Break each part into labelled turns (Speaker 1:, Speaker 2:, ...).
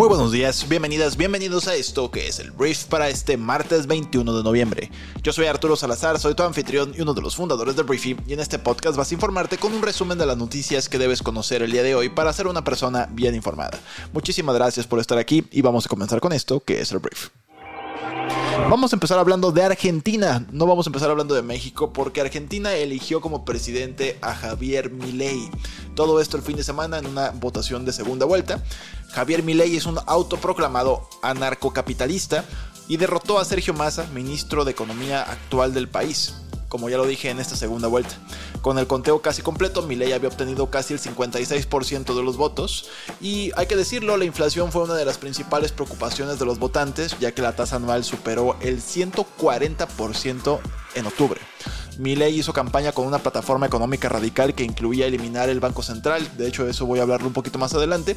Speaker 1: Muy buenos días, bienvenidas, bienvenidos a esto que es el brief para este martes 21 de noviembre. Yo soy Arturo Salazar, soy tu anfitrión y uno de los fundadores de Briefy y en este podcast vas a informarte con un resumen de las noticias que debes conocer el día de hoy para ser una persona bien informada. Muchísimas gracias por estar aquí y vamos a comenzar con esto que es el brief. Vamos a empezar hablando de Argentina, no vamos a empezar hablando de México porque Argentina eligió como presidente a Javier Milei. Todo esto el fin de semana en una votación de segunda vuelta. Javier Milei es un autoproclamado anarcocapitalista y derrotó a Sergio Massa, ministro de Economía actual del país, como ya lo dije en esta segunda vuelta. Con el conteo casi completo, Milei había obtenido casi el 56% de los votos y hay que decirlo, la inflación fue una de las principales preocupaciones de los votantes, ya que la tasa anual superó el 140% en octubre. Milei hizo campaña con una plataforma económica radical que incluía eliminar el Banco Central, de hecho eso voy a hablarlo un poquito más adelante,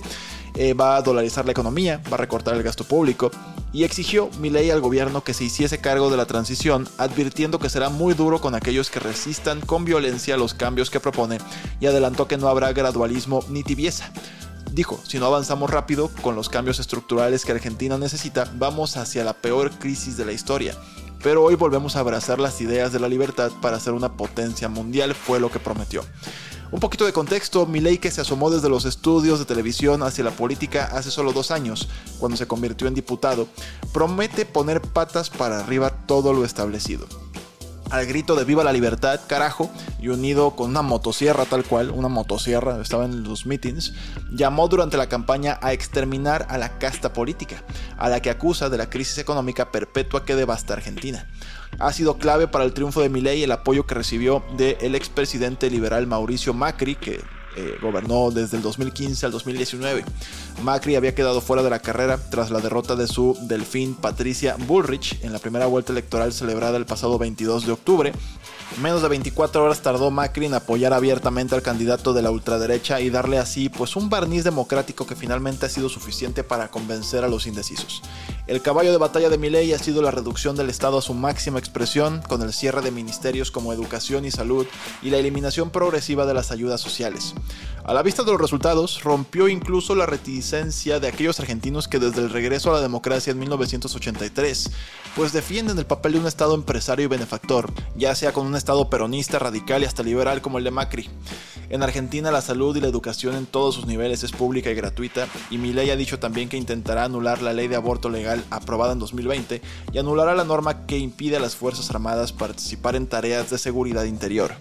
Speaker 1: eh, va a dolarizar la economía, va a recortar el gasto público y exigió Milei al gobierno que se hiciese cargo de la transición, advirtiendo que será muy duro con aquellos que resistan con violencia los cambios que propone y adelantó que no habrá gradualismo ni tibieza. Dijo, si no avanzamos rápido con los cambios estructurales que Argentina necesita, vamos hacia la peor crisis de la historia. Pero hoy volvemos a abrazar las ideas de la libertad para ser una potencia mundial, fue lo que prometió. Un poquito de contexto, Milei que se asomó desde los estudios de televisión hacia la política hace solo dos años, cuando se convirtió en diputado, promete poner patas para arriba todo lo establecido al grito de viva la libertad, carajo, y unido con una motosierra tal cual, una motosierra, estaba en los meetings, llamó durante la campaña a exterminar a la casta política, a la que acusa de la crisis económica perpetua que devasta Argentina. Ha sido clave para el triunfo de Milei el apoyo que recibió del expresidente liberal Mauricio Macri, que eh, gobernó desde el 2015 al 2019. Macri había quedado fuera de la carrera tras la derrota de su delfín Patricia Bullrich en la primera vuelta electoral celebrada el pasado 22 de octubre Menos de 24 horas tardó Macri en apoyar abiertamente al candidato de la ultraderecha y darle así pues un barniz democrático que finalmente ha sido suficiente para convencer a los indecisos. El caballo de batalla de Milei ha sido la reducción del Estado a su máxima expresión con el cierre de ministerios como educación y salud y la eliminación progresiva de las ayudas sociales. A la vista de los resultados, rompió incluso la reticencia de aquellos argentinos que desde el regreso a la democracia en 1983 pues defienden el papel de un Estado empresario y benefactor, ya sea con un Estado peronista, radical y hasta liberal como el de Macri. En Argentina la salud y la educación en todos sus niveles es pública y gratuita, y Milei ha dicho también que intentará anular la ley de aborto legal aprobada en 2020 y anulará la norma que impide a las Fuerzas Armadas participar en tareas de seguridad interior.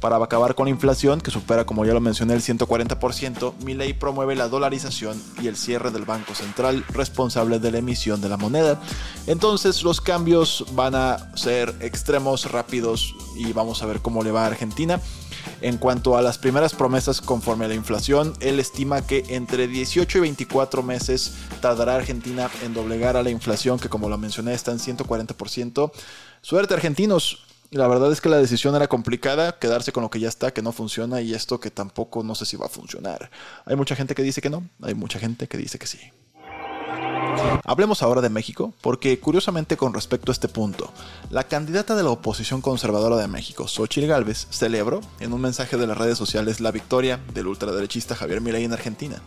Speaker 1: Para acabar con la inflación, que supera, como ya lo mencioné, el 140%, Milei promueve la dolarización y el cierre del Banco Central responsable de la emisión de la moneda. Entonces los cambios van a ser extremos, rápidos y vamos a ver cómo le va a Argentina. En cuanto a las primeras promesas conforme a la inflación, él estima que entre 18 y 24 meses tardará Argentina en doblegar a la inflación que como lo mencioné está en 140%. Suerte argentinos, la verdad es que la decisión era complicada, quedarse con lo que ya está, que no funciona, y esto que tampoco no sé si va a funcionar. Hay mucha gente que dice que no, hay mucha gente que dice que sí. Hablemos ahora de México, porque curiosamente con respecto a este punto, la candidata de la oposición conservadora de México, Xochitl Gálvez, celebró en un mensaje de las redes sociales la victoria del ultraderechista Javier Milei en Argentina.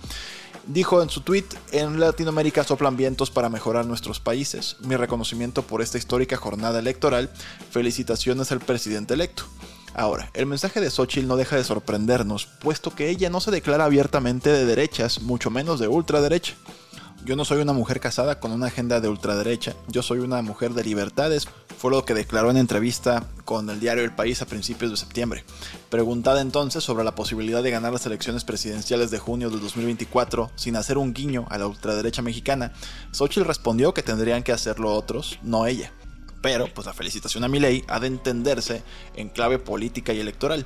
Speaker 1: Dijo en su tweet, en Latinoamérica soplan vientos para mejorar nuestros países. Mi reconocimiento por esta histórica jornada electoral. Felicitaciones al presidente electo. Ahora, el mensaje de Xochitl no deja de sorprendernos, puesto que ella no se declara abiertamente de derechas, mucho menos de ultraderecha. Yo no soy una mujer casada con una agenda de ultraderecha, yo soy una mujer de libertades, fue lo que declaró en entrevista con el diario El País a principios de septiembre. Preguntada entonces sobre la posibilidad de ganar las elecciones presidenciales de junio de 2024 sin hacer un guiño a la ultraderecha mexicana, Xochitl respondió que tendrían que hacerlo otros, no ella. Pero, pues la felicitación a Milei ha de entenderse en clave política y electoral.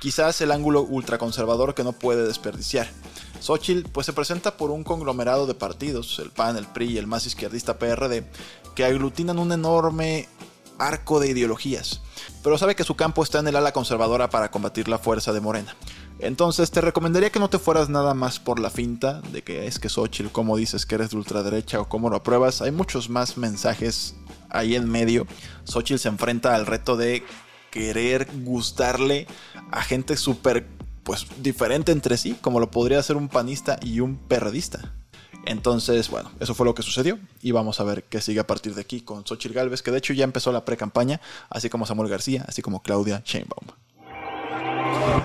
Speaker 1: Quizás el ángulo ultraconservador que no puede desperdiciar. Xochitl pues se presenta por un conglomerado de partidos, el PAN, el PRI y el más izquierdista PRD, que aglutinan un enorme arco de ideologías, pero sabe que su campo está en el ala conservadora para combatir la fuerza de Morena. Entonces te recomendaría que no te fueras nada más por la finta de que es que Xochitl, como dices que eres de ultraderecha o cómo lo apruebas. Hay muchos más mensajes ahí en medio. Xochitl se enfrenta al reto de querer gustarle a gente súper pues diferente entre sí, como lo podría ser un panista y un perredista. Entonces, bueno, eso fue lo que sucedió y vamos a ver qué sigue a partir de aquí con Xochitl Galvez, que de hecho ya empezó la pre-campaña, así como Samuel García, así como Claudia Sheinbaum.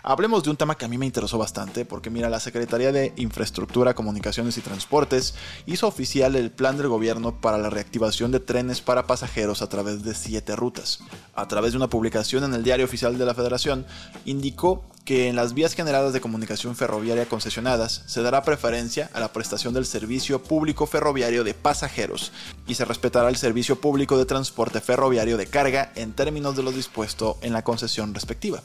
Speaker 1: Hablemos de un tema que a mí me interesó bastante, porque mira, la Secretaría de Infraestructura, Comunicaciones y Transportes hizo oficial el plan del gobierno para la reactivación de trenes para pasajeros a través de siete rutas. A través de una publicación en el Diario Oficial de la Federación, indicó que en las vías generadas de comunicación ferroviaria concesionadas se dará preferencia a la prestación del servicio público ferroviario de pasajeros y se respetará el servicio público de transporte ferroviario de carga en términos de lo dispuesto en la concesión respectiva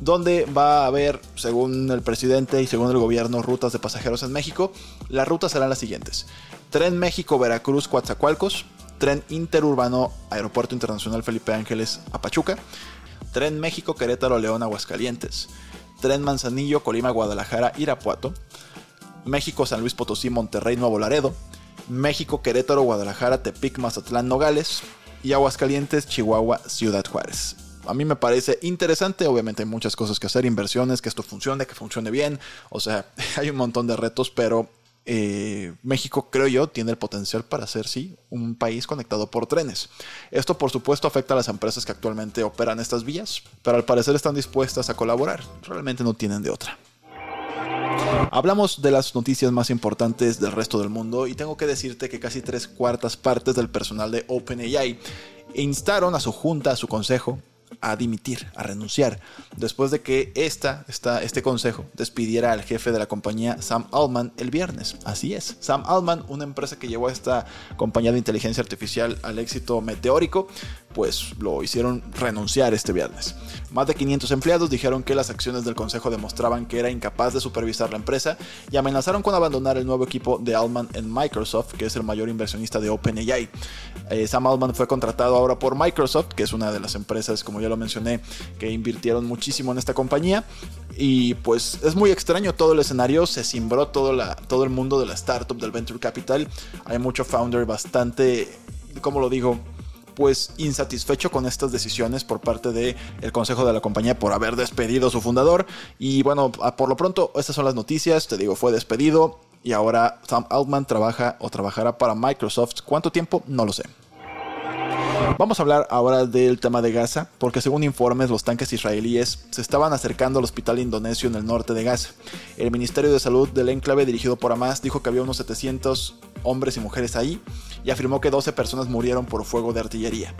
Speaker 1: donde va a haber, según el presidente y según el gobierno, rutas de pasajeros en México. Las rutas serán las siguientes. Tren México-Veracruz, Coatzacoalcos. Tren interurbano Aeropuerto Internacional Felipe Ángeles a Pachuca. Tren México-Querétaro-León, Aguascalientes. Tren Manzanillo, Colima, Guadalajara, Irapuato. México-San Luis Potosí, Monterrey, Nuevo Laredo. México, Querétaro, Guadalajara, Tepic, Mazatlán, Nogales. Y Aguascalientes, Chihuahua, Ciudad Juárez a mí me parece interesante. Obviamente hay muchas cosas que hacer, inversiones, que esto funcione, que funcione bien. O sea, hay un montón de retos, pero eh, México, creo yo, tiene el potencial para ser, sí, un país conectado por trenes. Esto, por supuesto, afecta a las empresas que actualmente operan estas vías, pero al parecer están dispuestas a colaborar. Realmente no tienen de otra. Hablamos de las noticias más importantes del resto del mundo y tengo que decirte que casi tres cuartas partes del personal de OpenAI instaron a su junta, a su consejo, a dimitir, a renunciar, después de que esta, esta, este consejo despidiera al jefe de la compañía Sam Altman el viernes. Así es, Sam Altman, una empresa que llevó a esta compañía de inteligencia artificial al éxito meteórico, pues lo hicieron renunciar este viernes. Más de 500 empleados dijeron que las acciones del consejo demostraban que era incapaz de supervisar la empresa y amenazaron con abandonar el nuevo equipo de Altman en Microsoft, que es el mayor inversionista de OpenAI. Eh, Sam Altman fue contratado ahora por Microsoft, que es una de las empresas, como ya lo mencioné, que invirtieron muchísimo en esta compañía. Y pues es muy extraño todo el escenario, se cimbró todo, la, todo el mundo de la startup, del venture capital. Hay mucho founder bastante, ¿cómo lo digo? Pues insatisfecho con estas decisiones por parte del el consejo de la compañía por haber despedido a su fundador. Y bueno, por lo pronto estas son las noticias, te digo, fue despedido y ahora Sam Altman trabaja o trabajará para Microsoft. ¿Cuánto tiempo? No lo sé. Vamos a hablar ahora del tema de Gaza, porque según informes los tanques israelíes se estaban acercando al hospital indonesio en el norte de Gaza. El Ministerio de Salud del enclave dirigido por Hamas dijo que había unos 700 hombres y mujeres ahí y afirmó que 12 personas murieron por fuego de artillería.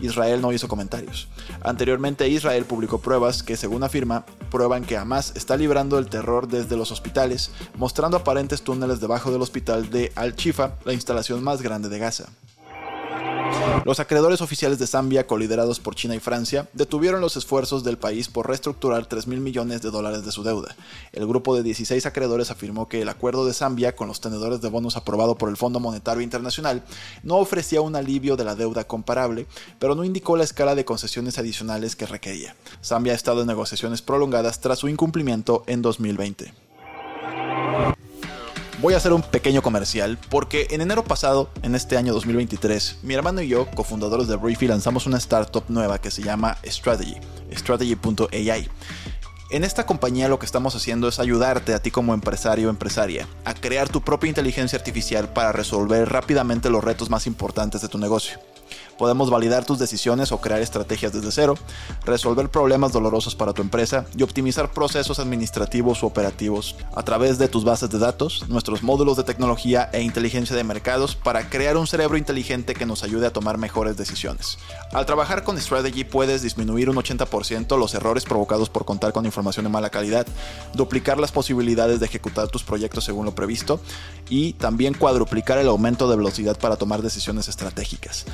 Speaker 1: Israel no hizo comentarios. Anteriormente Israel publicó pruebas que, según afirma, prueban que Hamas está librando el terror desde los hospitales, mostrando aparentes túneles debajo del hospital de Al-Shifa, la instalación más grande de Gaza. Los acreedores oficiales de Zambia, coliderados por China y Francia, detuvieron los esfuerzos del país por reestructurar 3 mil millones de dólares de su deuda. El grupo de 16 acreedores afirmó que el acuerdo de Zambia con los tenedores de bonos aprobado por el Fondo Monetario Internacional no ofrecía un alivio de la deuda comparable, pero no indicó la escala de concesiones adicionales que requería. Zambia ha estado en negociaciones prolongadas tras su incumplimiento en 2020 voy a hacer un pequeño comercial porque en enero pasado, en este año 2023, mi hermano y yo, cofundadores de Briefy, lanzamos una startup nueva que se llama Strategy, strategy.ai. En esta compañía lo que estamos haciendo es ayudarte a ti como empresario o empresaria a crear tu propia inteligencia artificial para resolver rápidamente los retos más importantes de tu negocio. Podemos validar tus decisiones o crear estrategias desde cero, resolver problemas dolorosos para tu empresa y optimizar procesos administrativos u operativos a través de tus bases de datos, nuestros módulos de tecnología e inteligencia de mercados para crear un cerebro inteligente que nos ayude a tomar mejores decisiones. Al trabajar con Strategy puedes disminuir un 80% los errores provocados por contar con información de mala calidad, duplicar las posibilidades de ejecutar tus proyectos según lo previsto y también cuadruplicar el aumento de velocidad para tomar decisiones estratégicas.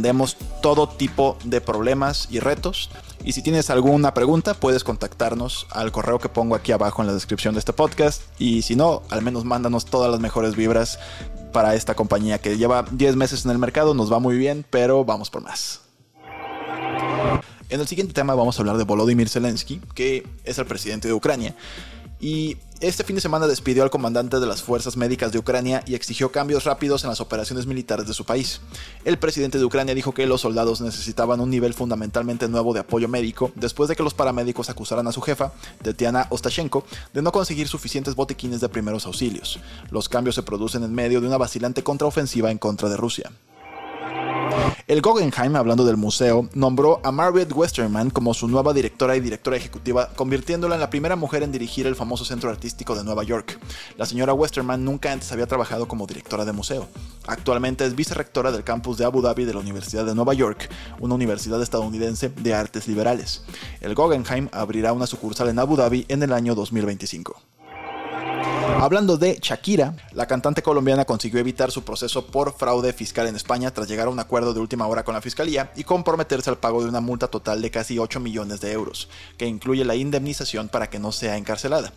Speaker 1: Atendemos todo tipo de problemas y retos. Y si tienes alguna pregunta, puedes contactarnos al correo que pongo aquí abajo en la descripción de este podcast. Y si no, al menos mándanos todas las mejores vibras para esta compañía que lleva 10 meses en el mercado. Nos va muy bien, pero vamos por más. En el siguiente tema vamos a hablar de Volodymyr Zelensky, que es el presidente de Ucrania. Y este fin de semana despidió al comandante de las fuerzas médicas de Ucrania y exigió cambios rápidos en las operaciones militares de su país. El presidente de Ucrania dijo que los soldados necesitaban un nivel fundamentalmente nuevo de apoyo médico después de que los paramédicos acusaran a su jefa, Tetiana Ostashenko, de no conseguir suficientes botiquines de primeros auxilios. Los cambios se producen en medio de una vacilante contraofensiva en contra de Rusia. El Guggenheim, hablando del museo, nombró a Margaret Westerman como su nueva directora y directora ejecutiva, convirtiéndola en la primera mujer en dirigir el famoso centro artístico de Nueva York. La señora Westerman nunca antes había trabajado como directora de museo. Actualmente es vicerrectora del campus de Abu Dhabi de la Universidad de Nueva York, una universidad estadounidense de artes liberales. El Guggenheim abrirá una sucursal en Abu Dhabi en el año 2025. Hablando de Shakira, la cantante colombiana consiguió evitar su proceso por fraude fiscal en España tras llegar a un acuerdo de última hora con la fiscalía y comprometerse al pago de una multa total de casi 8 millones de euros, que incluye la indemnización para que no sea encarcelada.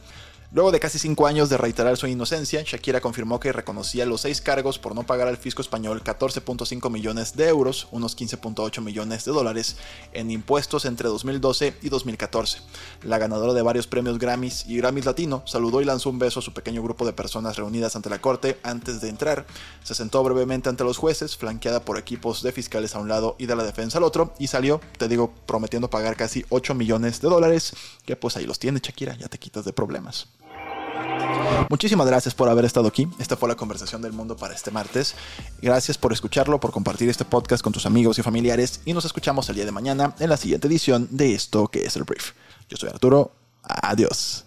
Speaker 1: Luego de casi cinco años de reiterar su inocencia, Shakira confirmó que reconocía los seis cargos por no pagar al fisco español 14.5 millones de euros, unos 15.8 millones de dólares, en impuestos entre 2012 y 2014. La ganadora de varios premios Grammys y Grammys Latino saludó y lanzó un beso a su pequeño grupo de personas reunidas ante la corte antes de entrar. Se sentó brevemente ante los jueces, flanqueada por equipos de fiscales a un lado y de la defensa al otro, y salió, te digo, prometiendo pagar casi 8 millones de dólares, que pues ahí los tiene Shakira, ya te quitas de problemas. Muchísimas gracias por haber estado aquí. Esta fue la conversación del mundo para este martes. Gracias por escucharlo, por compartir este podcast con tus amigos y familiares y nos escuchamos el día de mañana en la siguiente edición de esto que es el brief. Yo soy Arturo. Adiós.